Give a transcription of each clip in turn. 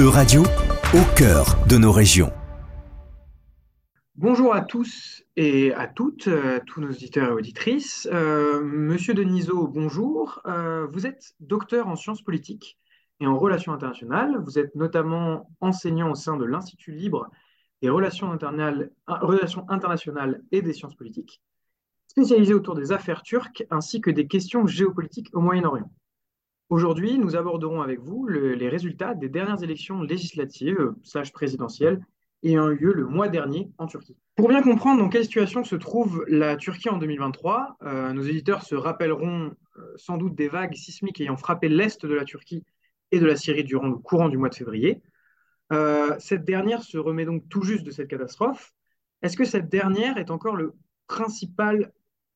E-Radio, au cœur de nos régions. Bonjour à tous et à toutes, euh, tous nos auditeurs et auditrices. Euh, Monsieur Denisot, bonjour. Euh, vous êtes docteur en sciences politiques et en relations internationales. Vous êtes notamment enseignant au sein de l'Institut libre des relations internationales et des sciences politiques, spécialisé autour des affaires turques ainsi que des questions géopolitiques au Moyen-Orient. Aujourd'hui, nous aborderons avec vous les résultats des dernières élections législatives euh, slash présidentielles ayant eu lieu le mois dernier en Turquie. Pour bien comprendre dans quelle situation se trouve la Turquie en 2023, euh, nos éditeurs se rappelleront euh, sans doute des vagues sismiques ayant frappé l'est de la Turquie et de la Syrie durant le courant du mois de février. cette dernière se remet donc tout juste de cette catastrophe. Est-ce que cette dernière est encore le principal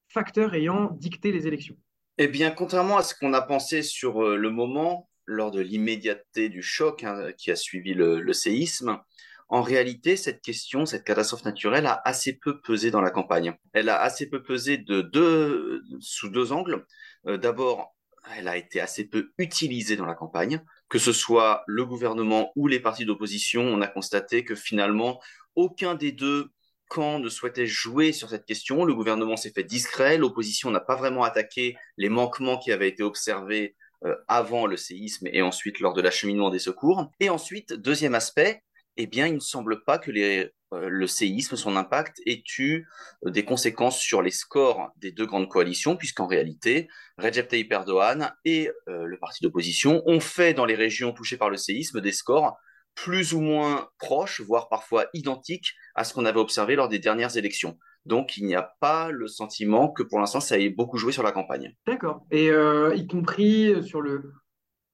facteur ayant dicté les élections? Eh bien, contrairement à ce qu'on a pensé sur euh, le moment, lors de l'immédiateté du choc hein, qui a suivi le, séisme, en réalité, cette question, cette catastrophe naturelle a assez peu pesé dans la campagne. Elle a assez peu pesé de deux, sous deux angles. Euh, d'abord, elle a été assez peu utilisée dans la campagne, que ce soit le gouvernement ou les partis d'opposition. On a constaté que finalement, aucun des deux camp ne souhaitait jouer sur cette question. Le gouvernement s'est fait discret, l'opposition n'a pas vraiment attaqué les manquements qui avaient été observés euh, avant le séisme et ensuite lors de l'acheminement des secours. Et ensuite, deuxième aspect, eh bien, il ne semble pas que euh, le séisme, son impact, ait eu euh, des conséquences sur les scores des deux grandes coalitions, puisqu'en réalité, Recep Tayyip Erdogan et le parti d'opposition ont fait dans les régions touchées par le séisme des scores plus ou moins proches, voire parfois identiques à ce qu'on avait observé lors des dernières élections. Donc, il n'y a pas le sentiment que pour l'instant, ça ait beaucoup joué sur la campagne. D'accord. Et euh, y compris sur le,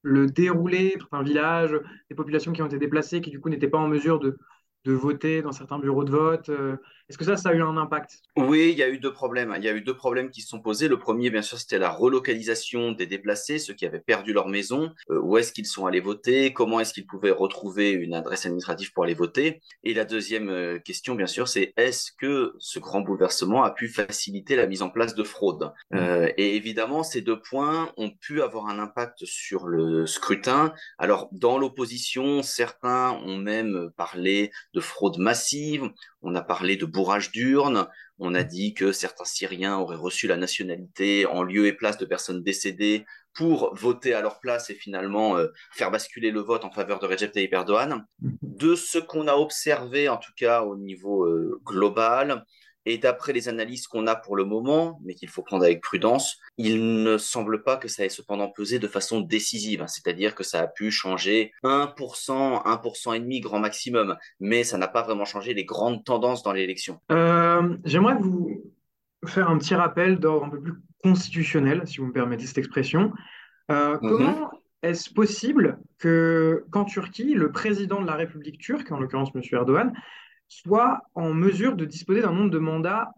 le déroulé, un village, des populations qui ont été déplacées, qui du coup n'étaient pas en mesure de, de voter dans certains bureaux de vote. Euh, est-ce que ça, ça a eu un impact? Oui, il y a eu deux problèmes. Il y a eu deux problèmes qui se sont posés. Le premier, bien sûr, c'était la relocalisation des déplacés, ceux qui avaient perdu leur maison. Euh, où est-ce qu'ils sont allés voter? Comment est-ce qu'ils pouvaient retrouver une adresse administrative pour aller voter? Et la deuxième euh, question, bien sûr, c'est est-ce que ce grand bouleversement a pu faciliter la mise en place de fraude? Mmh. Et évidemment, ces deux points ont pu avoir un impact sur le scrutin. Alors, dans l'opposition, certains ont même parlé de fraude massive, on a parlé de bourrage d'urnes, on a dit que certains Syriens auraient reçu la nationalité en lieu et place de personnes décédées pour voter à leur place et finalement euh, faire basculer le vote en faveur de Recep Tayyip Erdogan. Mhm. De ce qu'on a observé, en tout cas au niveau euh, global, et d'après les analyses qu'on a pour le moment, mais qu'il faut prendre avec prudence, il ne semble pas que ça ait cependant pesé de façon décisive. Hein. C'est-à-dire que ça a pu changer 1%, 1% et demi grand maximum, mais ça n'a pas vraiment changé les grandes tendances dans l'élection. Euh, j'aimerais vous faire un petit rappel d'ordre un peu plus constitutionnel, si vous me permettez cette expression. Euh, mhm. Comment est-ce possible que, qu'en Turquie, le président de la République turque, en l'occurrence M. Erdogan, soit en mesure de disposer d'un nombre de mandats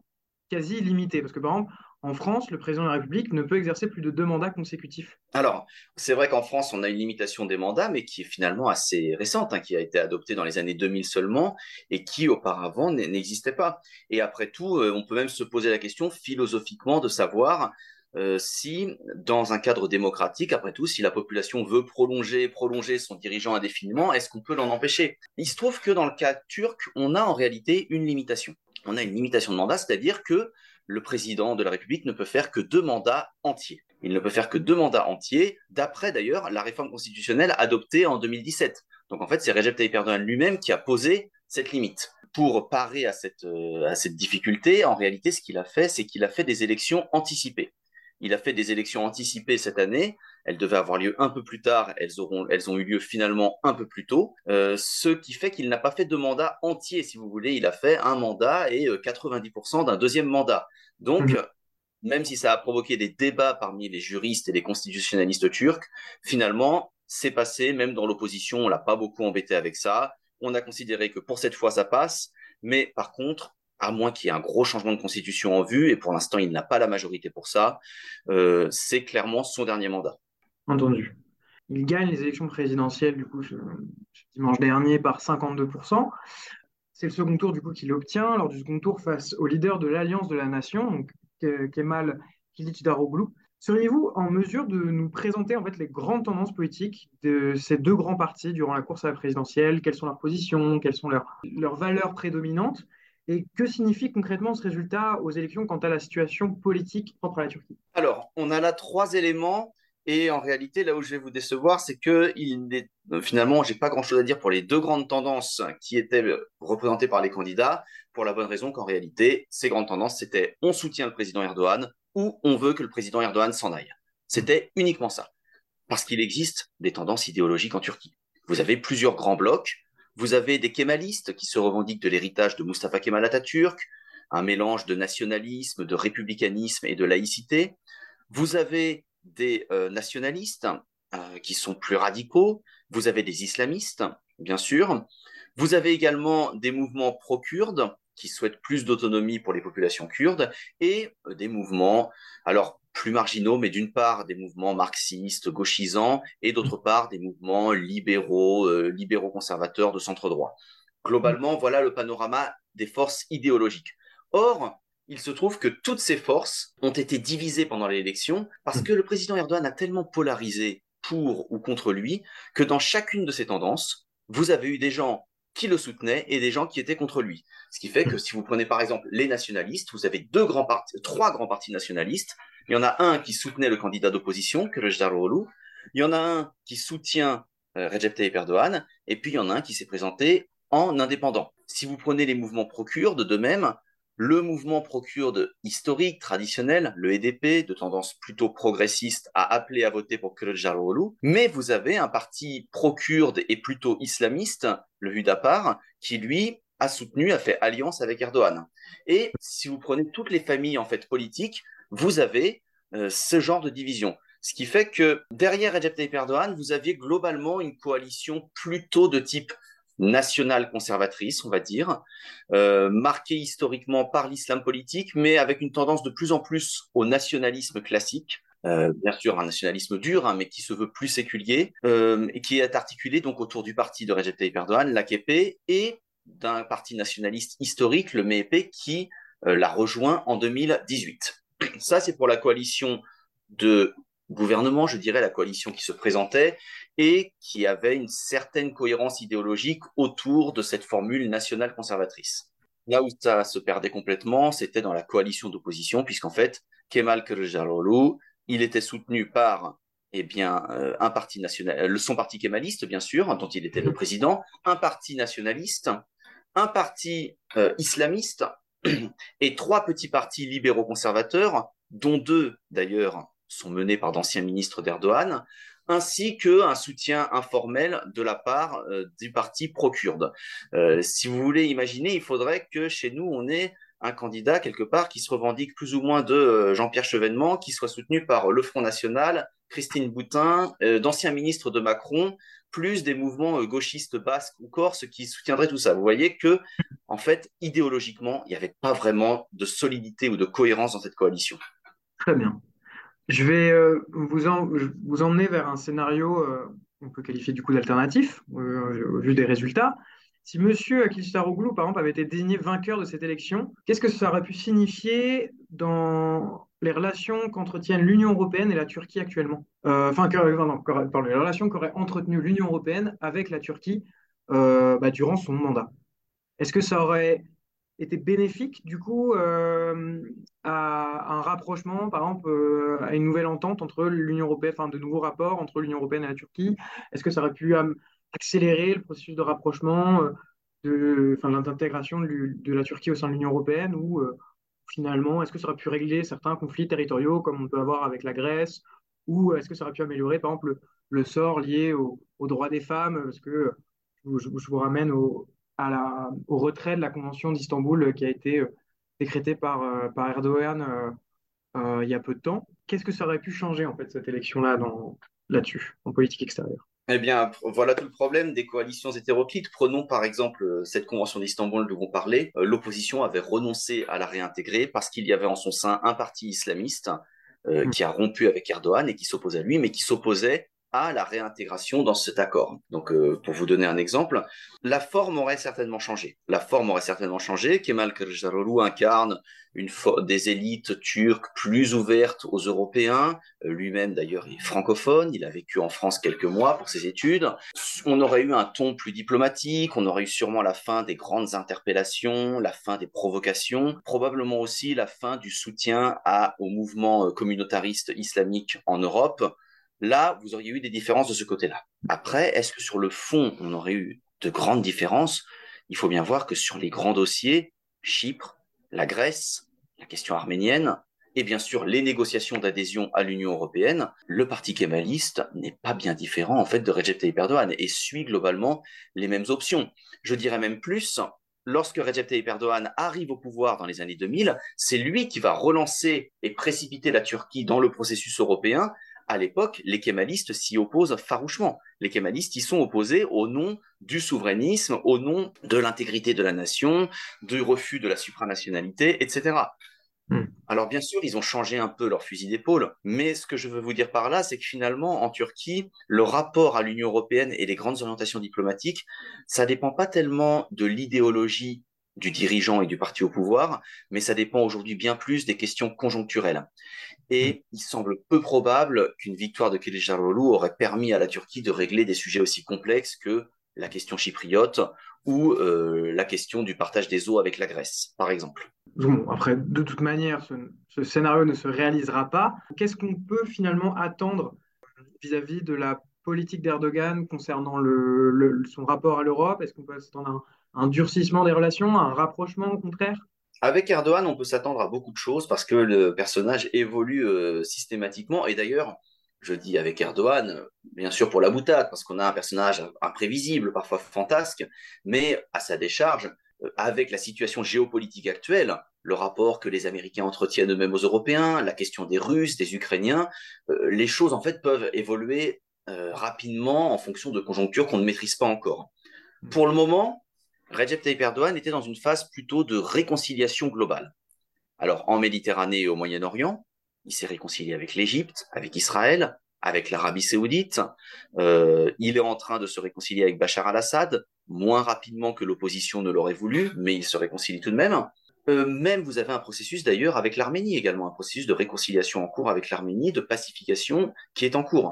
quasi illimité. Parce que par exemple, en France, le président de la République ne peut exercer plus de deux mandats consécutifs. Alors, c'est vrai qu'en France, on a une limitation des mandats, mais qui est finalement assez récente, hein, qui a été adoptée dans les années 2000 seulement, et qui auparavant n'existait pas. Et après tout, euh, on peut même se poser la question philosophiquement de savoir euh, si, dans un cadre démocratique, après tout, si la population veut prolonger, prolonger son dirigeant indéfiniment, est-ce qu'on peut l'en empêcher? Il se trouve que dans le cas turc, on a en réalité une limitation. On a une limitation de mandat, c'est-à-dire que le président de la République ne peut faire que deux mandats entiers. Il ne peut faire que deux mandats entiers, d'après d'ailleurs la réforme constitutionnelle adoptée en 2017. Donc en fait, c'est Recep Tayyip Erdogan lui-même qui a posé cette limite. Pour parer à cette, euh, à cette difficulté, en réalité, ce qu'il a fait, c'est qu'il a fait des élections anticipées. Il a fait des élections anticipées cette année. Elles devaient avoir lieu un peu plus tard. Elles, auront, elles ont eu lieu finalement un peu plus tôt. Euh, ce qui fait qu'il n'a pas fait de mandat entier, si vous voulez. Il a fait un mandat et 90% euh, d'un deuxième mandat. Donc, mhm. même si ça a provoqué des débats parmi les juristes et les constitutionnalistes turcs, finalement, c'est passé. Même dans l'opposition, on l'a pas beaucoup embêté avec ça. On a considéré que pour cette fois, ça passe. Mais par contre, à moins qu'il y ait un gros changement de constitution en vue, et pour l'instant, il n'a pas la majorité pour ça, euh, c'est clairement son dernier mandat. Entendu. Il gagne les élections présidentielles, du coup, dimanche dernier par 52%. C'est le second tour, du coup, qu'il obtient, lors du second tour face au leader de l'Alliance de la Nation, donc Kemal Kılıçdaroğlu. Seriez-vous en mesure de nous présenter en fait les grandes tendances politiques de ces deux grands partis durant la course à la présidentielle? Quelles sont leurs positions? Quelles sont leurs, leurs valeurs prédominantes? Et que signifie concrètement ce résultat aux élections quant à la situation politique propre à la Turquie? Alors, on a là trois éléments. Et en réalité, là où je vais vous décevoir, c'est que il est... finalement, j'ai pas grand-chose à dire pour les deux grandes tendances qui étaient représentées par les candidats, pour la bonne raison qu'en réalité, ces grandes tendances, c'était on soutient le président Erdogan ou on veut que le président Erdogan s'en aille. C'était uniquement ça. Parce qu'il existe des tendances idéologiques en Turquie. Vous avez plusieurs grands blocs. Vous avez des kémalistes qui se revendiquent de l'héritage de Mustafa Kemal Atatürk, un mélange de nationalisme, de républicanisme et de laïcité. Vous avez des euh, nationalistes euh, qui sont plus radicaux. Vous avez des islamistes, bien sûr. Vous avez également des mouvements pro-kurdes qui souhaitent plus d'autonomie pour les populations kurdes et euh, des mouvements, alors plus marginaux, mais d'une part des mouvements marxistes, gauchisants, et d'autre part des mouvements libéraux, euh, libéraux conservateurs de centre droit. Globalement, voilà le panorama des forces idéologiques. Or, il se trouve que toutes ces forces ont été divisées pendant l'élection parce que le président Erdogan a tellement polarisé pour ou contre lui que dans chacune de ces tendances, vous avez eu des gens qui le soutenaient et des gens qui étaient contre lui. Ce qui fait que si vous prenez par exemple les nationalistes, vous avez deux grands partis, trois grands partis nationalistes. Il y en a un qui soutenait le candidat d'opposition, Kılıçdaroğlu. Il y en a un qui soutient euh, Recep Tayyip Erdogan. Et puis il y en a un qui s'est présenté en indépendant. Si vous prenez les mouvements pro-kurdes, de même, le mouvement pro-kurde historique, traditionnel, le EDP, de tendance plutôt progressiste, a appelé à voter pour Kılıçdaroğlu, mais vous avez un parti pro-kurde et plutôt islamiste, le Hudapar, qui lui a soutenu, a fait alliance avec Erdogan. Et si vous prenez toutes les familles en fait politiques, vous avez euh, ce genre de division. Ce qui fait que derrière Recep Tayyip Erdogan, vous aviez globalement une coalition plutôt de type nationale conservatrice, on va dire, euh, marquée historiquement par l'islam politique, mais avec une tendance de plus en plus au nationalisme classique. Euh, bien sûr un nationalisme dur, hein, mais qui se veut plus séculier, euh, et qui est articulé donc autour du parti de Recep Tayyip Erdogan, l'AKP, et d'un parti nationaliste historique, le MEP, qui l'a rejoint en 2018. Ça, c'est pour la coalition de gouvernement, je dirais, la coalition qui se présentait et qui avait une certaine cohérence idéologique autour de cette formule nationale conservatrice. Là où ça se perdait complètement, c'était dans la coalition d'opposition, puisqu'en fait, Kemal Kılıçdaroğlu, il était soutenu par eh bien, euh, un parti national, euh, son parti kémaliste, bien sûr, dont il était le président, un parti nationaliste, un parti euh, islamiste et trois petits partis libéraux conservateurs, dont deux d'ailleurs sont menés par d'anciens ministres d'Erdogan, ainsi qu'un soutien informel de la part euh, du parti pro-kurde. Euh, si vous voulez imaginer, il faudrait que chez nous, on ait un candidat quelque part qui se revendique plus ou moins de euh, Jean-Pierre Chevènement, qui soit soutenu par le Front National, Christine Boutin, d'anciens ministres de Macron, plus des mouvements gauchistes basques ou corses qui soutiendraient tout ça. Vous voyez que, en fait, idéologiquement, il n'y avait pas vraiment de solidité ou de cohérence dans cette coalition. Très bien. Je vais euh, vous, vous emmener vers un scénario euh, qu'on peut qualifier du coup d'alternatif, euh, au vu des résultats. Si M. Kılıçdaroğlu, par exemple, avait été désigné vainqueur de cette élection, qu'est-ce que ça aurait pu signifier dans les relations qu'entretiennent l'Union européenne et la Turquie actuellement Enfin, les relations qu'aurait entretenues l'Union européenne avec la Turquie bah, durant son mandat. Est-ce que ça aurait était bénéfique du coup euh, à, un rapprochement, par exemple, euh, à une nouvelle entente entre l'Union européenne, enfin de nouveaux rapports entre l'Union européenne et la Turquie? Est-ce que ça aurait pu euh, accélérer le processus de rapprochement, de, l'intégration de, la Turquie au sein de l'Union européenne ou finalement, est-ce que ça aurait pu régler certains conflits territoriaux comme on peut avoir avec la Grèce ou est-ce que ça aurait pu améliorer, par exemple, le, sort lié aux droits des femmes Parce que je vous ramène au, retrait de la Convention d'Istanbul euh, qui a été euh, décrétée par, euh, par Erdogan il y a peu de temps. Qu'est-ce que ça aurait pu changer en fait cette élection-là là-dessus, en politique extérieure? Eh bien, voilà tout le problème des coalitions hétéroclites. Prenons par exemple cette convention d'Istanbul dont on parlait. L'opposition avait renoncé à la réintégrer parce qu'il y avait en son sein un parti islamiste mmh. qui a rompu avec Erdogan et qui s'opposait à lui, mais qui s'opposait à la réintégration dans cet accord. Donc, euh, pour vous donner un exemple, la forme aurait certainement changé. La forme aurait certainement changé. Kemal Kılıçdaroğlu incarne une des élites turques plus ouvertes aux Européens. Euh, lui-même, d'ailleurs, est francophone. Il a vécu en France quelques mois pour ses études. On aurait eu un ton plus diplomatique. On aurait eu sûrement la fin des grandes interpellations, la fin des provocations, probablement aussi la fin du soutien au mouvement euh, communautariste islamique en Europe. Là, vous auriez eu des différences de ce côté-là. Après, est-ce que sur le fond, on aurait eu de grandes différences? Il faut bien voir que sur les grands dossiers, Chypre, la Grèce, la question arménienne, et bien sûr les négociations d'adhésion à l'Union européenne, le parti kémaliste n'est pas bien différent en fait de Recep Tayyip Erdogan et suit globalement les mêmes options. Je dirais même plus, lorsque Recep Tayyip Erdogan arrive au pouvoir dans les années 2000, c'est lui qui va relancer et précipiter la Turquie dans le processus européen à l'époque, les kémalistes s'y opposent farouchement. Les kémalistes y sont opposés au nom du souverainisme, au nom de l'intégrité de la nation, du refus de la supranationalité, etc. Hmm. Alors bien sûr, ils ont changé un peu leur fusil d'épaule, mais ce que je veux vous dire par là, c'est que finalement, en Turquie, le rapport à l'Union européenne et les grandes orientations diplomatiques, ça dépend pas tellement de l'idéologie du dirigeant et du parti au pouvoir, mais ça dépend aujourd'hui bien plus des questions conjoncturelles. Et il semble peu probable qu'une victoire de Kılıçdaroğlu aurait permis à la Turquie de régler des sujets aussi complexes que la question chypriote ou euh, la question du partage des eaux avec la Grèce, par exemple. Bon, après, de toute manière, ce, scénario ne se réalisera pas. Qu'est-ce qu'on peut finalement attendre vis-à-vis de la politique d'Erdogan concernant son rapport à l'Europe? Est-ce qu'on peut s'attendre à un, un durcissement des relations, un rapprochement au contraire? Avec Erdogan, on peut s'attendre à beaucoup de choses parce que le personnage évolue euh, systématiquement. Et d'ailleurs, je dis avec Erdogan, bien sûr pour la boutade, parce qu'on a un personnage imprévisible, parfois fantasque, mais à sa décharge, euh, avec la situation géopolitique actuelle, le rapport que les Américains entretiennent eux-mêmes aux Européens, la question des Russes, des Ukrainiens, euh, les choses en fait peuvent évoluer rapidement en fonction de conjonctures qu'on ne maîtrise pas encore. Pour le moment, Recep Tayyip Erdogan était dans une phase plutôt de réconciliation globale. Alors en Méditerranée et au Moyen-Orient, il s'est réconcilié avec l'Égypte, avec Israël, avec l'Arabie saoudite. Euh, il est en train de se réconcilier avec Bachar al-Assad, moins rapidement que l'opposition ne l'aurait voulu, mais il se réconcilie tout de même. Euh, même vous avez un processus d'ailleurs avec l'Arménie également, un processus de réconciliation en cours avec l'Arménie, de pacification qui est en cours.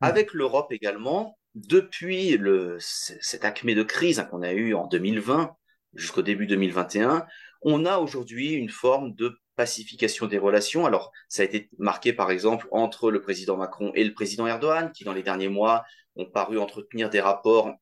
Mmh. Avec l'Europe également, depuis le, cette acmé de crise qu'on a eu en 2020 jusqu'au début 2021, on a aujourd'hui une forme de pacification des relations. Alors, ça a été marqué par exemple entre le président Macron et le président Erdogan, qui dans les derniers mois ont paru entretenir des rapports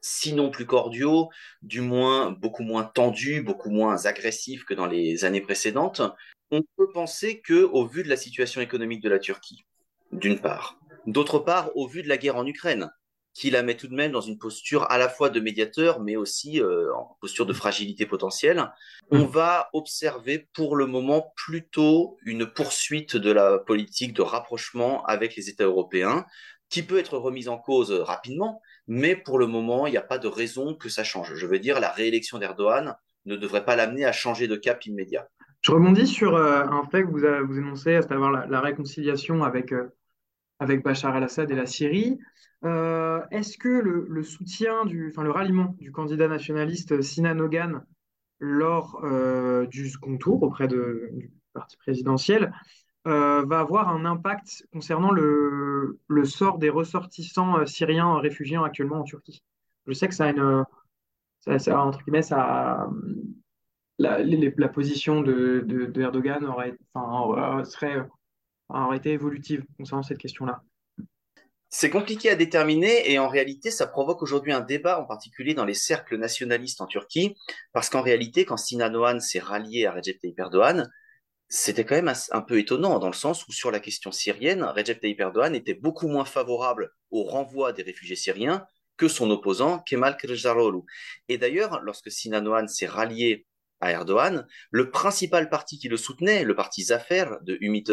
sinon plus cordiaux, du moins beaucoup moins tendus, beaucoup moins agressifs que dans les années précédentes. On peut penser que, au vu de la situation économique de la Turquie, d'une part, D'autre part, au vu de la guerre en Ukraine, qui la met tout de même dans une posture à la fois de médiateur, mais aussi euh, en posture de fragilité potentielle, on mm. va observer pour le moment plutôt une poursuite de la politique de rapprochement avec les États européens, qui peut être remise en cause rapidement, mais pour le moment, il n'y a pas de raison que ça change. Je veux dire, la réélection d'Erdogan ne devrait pas l'amener à changer de cap immédiat. Je rebondis sur euh, un fait que vous, avez, vous énoncez, à savoir la, réconciliation avec euh, avec Bachar el-Assad et la Syrie. Euh, est-ce que le, soutien, enfin, le ralliement du candidat nationaliste Sinan Ogan lors euh, du second tour auprès du parti présidentiel euh, va avoir un impact concernant le, sort des ressortissants syriens réfugiés actuellement en Turquie? Je sais que ça a une. Ça, entre guillemets, ça, la, position de, Erdogan serait aurait été évolutive concernant cette question-là c'est compliqué à déterminer et en réalité, ça provoque aujourd'hui un débat, en particulier dans les cercles nationalistes en Turquie, parce qu'en réalité, quand Sinan Oğan s'est rallié à Recep Tayyip Erdogan, c'était quand même un peu étonnant dans le sens où sur la question syrienne, Recep Tayyip Erdogan était beaucoup moins favorable au renvoi des réfugiés syriens que son opposant Kemal Kılıçdaroğlu. Et d'ailleurs, lorsque Sinan Oğan s'est rallié à Erdogan, le principal parti qui le soutenait, le parti Zafer de Ümit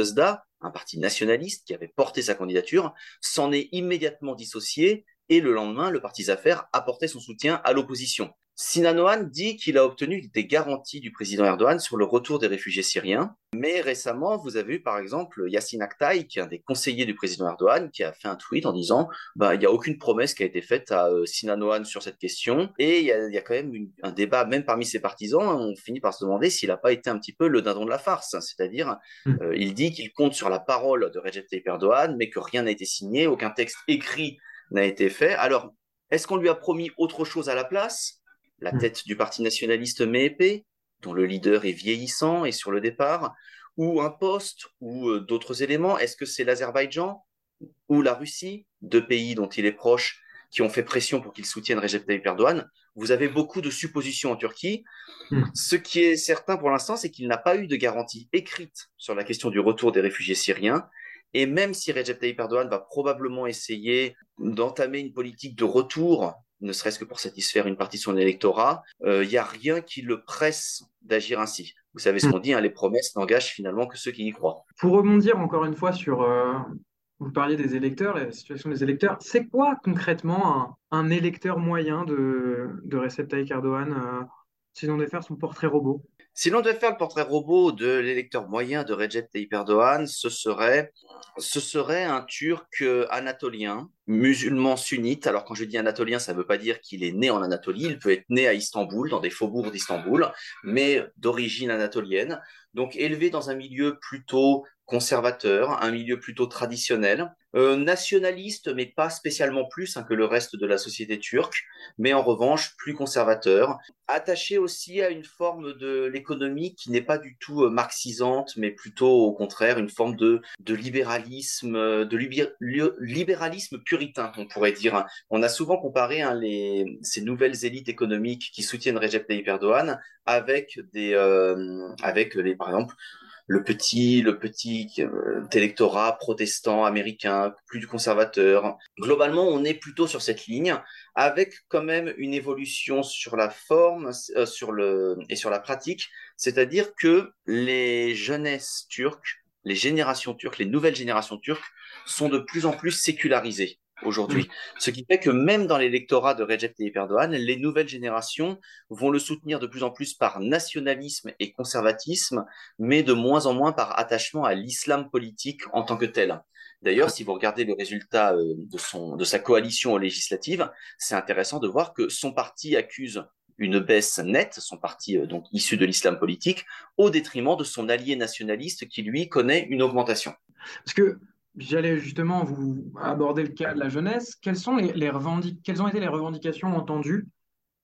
un parti nationaliste qui avait porté sa candidature, s'en est immédiatement dissocié et le lendemain, le parti Zafer apportait son soutien à l'opposition. Sinan dit qu'il a obtenu des garanties du président Erdogan sur le retour des réfugiés syriens. Mais récemment, vous avez eu par exemple Yassine Aktay, qui est un des conseillers du président Erdogan, qui a fait un tweet en disant bah, il n'y a aucune promesse qui a été faite à euh, Sinan sur cette question. Et il y a, quand même un débat, même parmi ses partisans, on finit par se demander s'il n'a pas été un petit peu le dindon de la farce. C'est-à-dire, mm. euh, il dit qu'il compte sur la parole de Recep Tayyip Erdogan, mais que rien n'a été signé, aucun texte écrit n'a été fait. Alors, est-ce qu'on lui a promis autre chose à la place? La hmm. tête du parti nationaliste MEP, dont le leader est vieillissant et sur le départ, ou un poste, ou euh, d'autres éléments Est-ce que c'est l'Azerbaïdjan ou la Russie, deux pays dont il est proche, qui ont fait pression pour qu'il soutienne Recep Tayyip Erdogan? Vous avez beaucoup de suppositions en Turquie. Hmm. Ce qui est certain pour l'instant, c'est qu'il n'a pas eu de garantie écrite sur la question du retour des réfugiés syriens. Et même si Recep Tayyip Erdogan va probablement essayer d'entamer une politique de retour ne serait-ce que pour satisfaire une partie de son électorat, il euh, n'y a rien qui le presse d'agir ainsi. Vous savez ce hmm. qu'on dit, hein, les promesses n'engagent finalement que ceux qui y croient. Pour rebondir encore une fois sur, euh, vous parliez des électeurs, la situation des électeurs, c'est quoi concrètement un, électeur moyen de, de Recep Tayyip Erdogan euh, si on devait faire son portrait robot? Si l'on devait faire le portrait robot de l'électeur moyen de Recep Tayyip Erdogan, ce serait, ce serait un Turc anatolien, musulman sunnite. Alors quand je dis anatolien, ça ne veut pas dire qu'il est né en Anatolie. Il peut être né à Istanbul, dans des faubourgs d'Istanbul, mais d'origine anatolienne. Donc élevé dans un milieu plutôt conservateur, un milieu plutôt traditionnel, euh, nationaliste, mais pas spécialement plus hein, que le reste de la société turque, mais en revanche plus conservateur, attaché aussi à une forme de l'économie qui n'est pas du tout euh, marxisante, mais plutôt au contraire une forme de, de libéralisme, euh, de libéralisme puritain, on pourrait dire. On a souvent comparé hein, ces nouvelles élites économiques qui soutiennent Recep Tayyip Erdogan avec des, avec les, par exemple, le petit, le petit euh, électorat protestant américain, plus conservateur. Globalement, on est plutôt sur cette ligne, avec quand même une évolution sur la forme euh, sur le, et sur la pratique, c'est-à-dire que les jeunesses turques, les générations turques, les nouvelles générations turques sont de plus en plus sécularisées aujourd'hui. Ce qui fait que même dans l'électorat de Recep Tayyip Erdogan, les nouvelles générations vont le soutenir de plus en plus par nationalisme et conservatisme, mais de moins en moins par attachement à l'islam politique en tant que tel. D'ailleurs, si vous regardez le résultat euh, de, son, de sa coalition législative, c'est intéressant de voir que son parti accuse une baisse nette, son parti euh, donc issu de l'islam politique, au détriment de son allié nationaliste qui lui connaît une augmentation. Parce que J'allais justement vous aborder le cas de la jeunesse. Quelles, sont les, les Quelles ont été les revendications entendues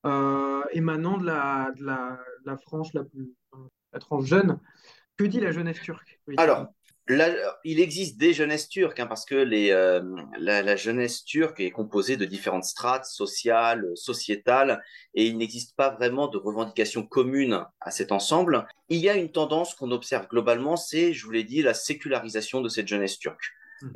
euh, émanant de la, de France la plus jeune? Que dit la jeunesse turque? Alors, il existe des jeunesses turques, hein, parce que euh, la, jeunesse turque est composée de différentes strates sociales, sociétales, et il n'existe pas vraiment de revendications communes à cet ensemble. Il y a une tendance qu'on observe globalement, c'est, je vous l'ai dit, la sécularisation de cette jeunesse turque.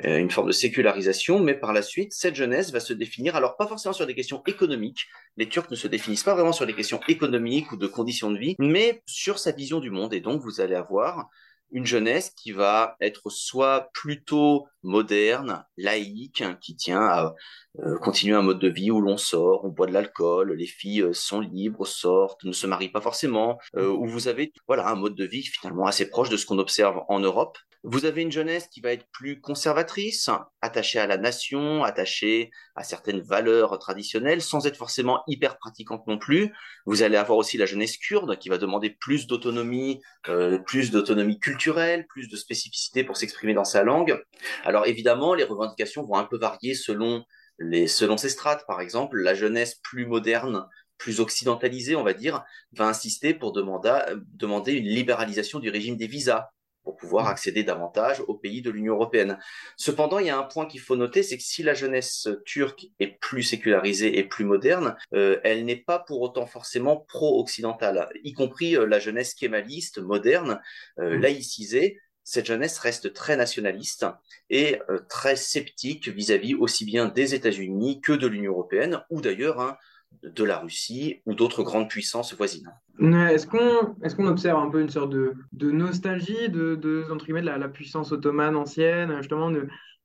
Euh, une forme de sécularisation, mais par la suite, cette jeunesse va se définir, alors pas forcément sur des questions économiques, les Turcs ne se définissent pas vraiment sur des questions économiques ou de conditions de vie, mais sur sa vision du monde. Et donc, vous allez avoir une jeunesse qui va être soit plutôt moderne, laïque, hein, qui tient à euh, continuer un mode de vie où l'on sort, on boit de l'alcool, les filles euh, sont libres, sortent, ne se marient pas forcément, où vous avez voilà un mode de vie finalement assez proche de ce qu'on observe en Europe, vous avez une jeunesse qui va être plus conservatrice, attachée à la nation, attachée à certaines valeurs traditionnelles, sans être forcément hyper pratiquante non plus. Vous allez avoir aussi la jeunesse kurde qui va demander plus d'autonomie, euh, plus d'autonomie culturelle, plus de spécificité pour s'exprimer dans sa langue. Alors évidemment, les revendications vont un peu varier selon les selon ces strates. Par exemple, la jeunesse plus moderne plus occidentalisée, on va dire, va insister pour demander, demander une libéralisation du régime des visas pour pouvoir mm. accéder davantage aux pays de l'Union européenne. Cependant, il y a un point qu'il faut noter, c'est que si la jeunesse turque est plus sécularisée et plus moderne, euh, elle n'est pas pour autant forcément pro-occidentale, y compris euh, la jeunesse kémaliste, moderne, euh, mm. laïcisée. Cette jeunesse reste très nationaliste et très sceptique vis-à-vis aussi bien des États-Unis que de l'Union européenne, ou d'ailleurs hein, de la Russie ou d'autres grandes puissances voisines. Est-ce qu'on est observe un peu une sorte de, de nostalgie de, de, entre guillemets, de la, puissance ottomane ancienne, justement,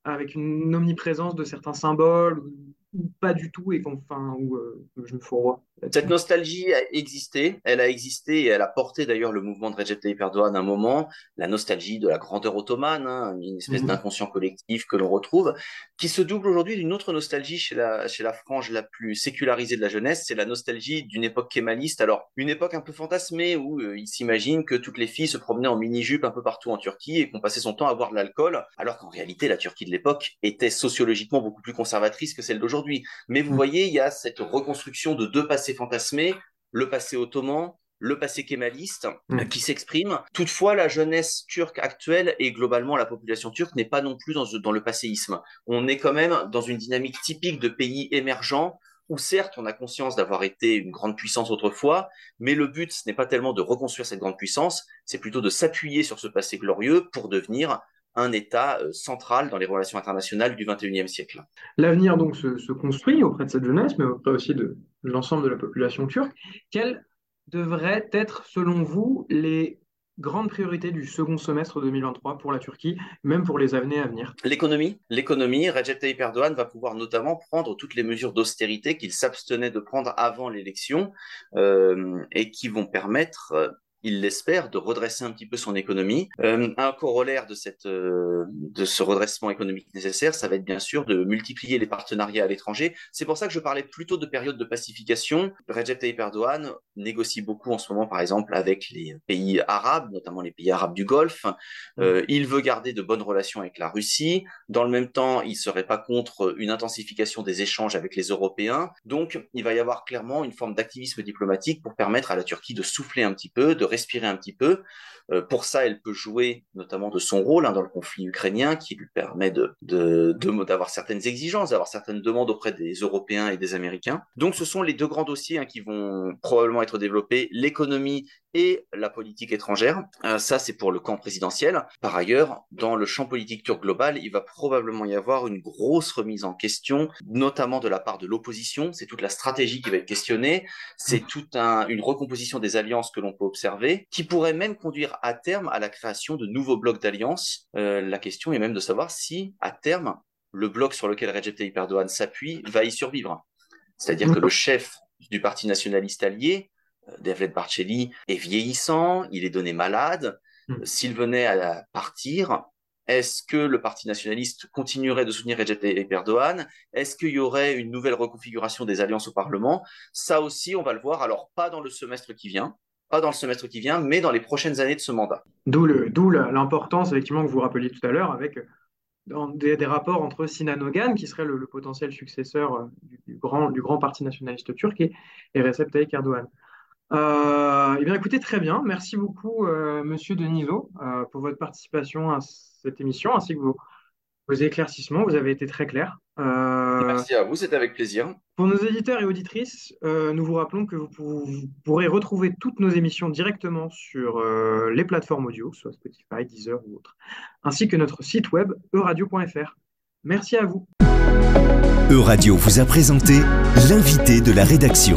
avec une omniprésence de certains symboles, pas du tout et qu'enfin où euh, je me fourvoie Cette nostalgie a existé, elle a existé et elle a porté d'ailleurs le mouvement de Recep Tayyip Erdogan un moment, la nostalgie de la grandeur ottomane, hein, une espèce mmh. d'inconscient collectif que l'on retrouve, qui se double aujourd'hui d'une autre nostalgie chez la, chez la frange la plus sécularisée de la jeunesse, c'est la nostalgie d'une époque kémaliste, alors une époque un peu fantasmée où euh, il s'imagine que toutes les filles se promenaient en mini-jupe un peu partout en Turquie et qu'on passait son temps à boire de l'alcool, alors qu'en réalité la Turquie de l'époque était sociologiquement beaucoup plus conservatrice que celle d'aujourd'hui. Mais vous mm. voyez, il y a cette reconstruction de deux passés fantasmés, le passé ottoman, le passé kémaliste mm. qui s'exprime. Toutefois, la jeunesse turque actuelle et globalement la population turque n'est pas non plus dans, dans le passéisme. On est quand même dans une dynamique typique de pays émergents où certes on a conscience d'avoir été une grande puissance autrefois, mais le but ce n'est pas tellement de reconstruire cette grande puissance, c'est plutôt de s'appuyer sur ce passé glorieux pour devenir un État euh, central dans les relations internationales du XXIe siècle. L'avenir donc se, construit auprès de cette jeunesse, mais auprès aussi de, l'ensemble de la population turque. Quelles devraient être, selon vous, les grandes priorités du second semestre 2023 pour la Turquie, même pour les années à venir? L'économie. L'économie, Recep Tayyip Erdogan va pouvoir notamment prendre toutes les mesures d'austérité qu'il s'abstenait de prendre avant l'élection euh, et qui vont permettre euh, il l'espère, de redresser un petit peu son économie. Euh, un corollaire de, cette, euh, de ce redressement économique nécessaire, ça va être bien sûr de multiplier les partenariats à l'étranger. C'est pour ça que je parlais plutôt de période de pacification. Recep Tayyip Erdogan négocie beaucoup en ce moment, par exemple, avec les pays arabes, notamment les pays arabes du Golfe. Euh, il veut garder de bonnes relations avec la Russie. Dans le même temps, il serait pas contre une intensification des échanges avec les Européens. Donc, il va y avoir clairement une forme d'activisme diplomatique pour permettre à la Turquie de souffler un petit peu, de respirer un petit peu. Euh, pour ça, elle peut jouer notamment de son rôle hein, dans le conflit ukrainien, qui lui permet de, d'avoir certaines exigences, d'avoir certaines demandes auprès des Européens et des Américains. Donc, ce sont les deux grands dossiers hein, qui vont probablement être développés l'économie et la politique étrangère. Euh, ça, c'est pour le camp présidentiel. Par ailleurs, dans le champ politique turc global, il va probablement y avoir une grosse remise en question, notamment de la part de l'opposition. C'est toute la stratégie qui va être questionnée. C'est toute une recomposition des alliances que l'on peut observer qui pourrait même conduire à terme à la création de nouveaux blocs d'alliance. Euh, la question est même de savoir si, à terme, le bloc sur lequel Recep Tayyip Erdogan s'appuie va y survivre. C'est-à-dire que le chef du parti nationaliste allié, David Barcelli, est vieillissant, il est donné malade. Hmm. S'il venait à partir, est-ce que le Parti nationaliste continuerait de soutenir Recep Tayyip Erdogan? Est-ce qu'il y aurait une nouvelle reconfiguration des alliances au Parlement? Ça aussi, on va le voir. Alors, pas dans le semestre qui vient, pas dans le semestre qui vient, mais dans les prochaines années de ce mandat. D'où l'importance, effectivement, que vous rappeliez tout à l'heure, avec des, rapports entre Sinan Ogan, qui serait le, potentiel successeur euh, du, grand, du grand parti nationaliste turc, et, Recep Tayyip Erdogan. Euh, eh bien, écoutez, très bien. Merci beaucoup, euh, Monsieur Deniso, euh, pour votre participation à cette émission, ainsi que vos, vos éclaircissements. Vous avez été très clair. Euh, Merci à vous, c'est avec plaisir. Pour nos éditeurs et auditrices, euh, nous vous rappelons que vous, pourrez retrouver toutes nos émissions directement sur euh, les plateformes audio, soit Spotify, Deezer ou autres, ainsi que notre site web euradio.fr. Merci à vous. Euradio vous a présenté l'invité de la rédaction.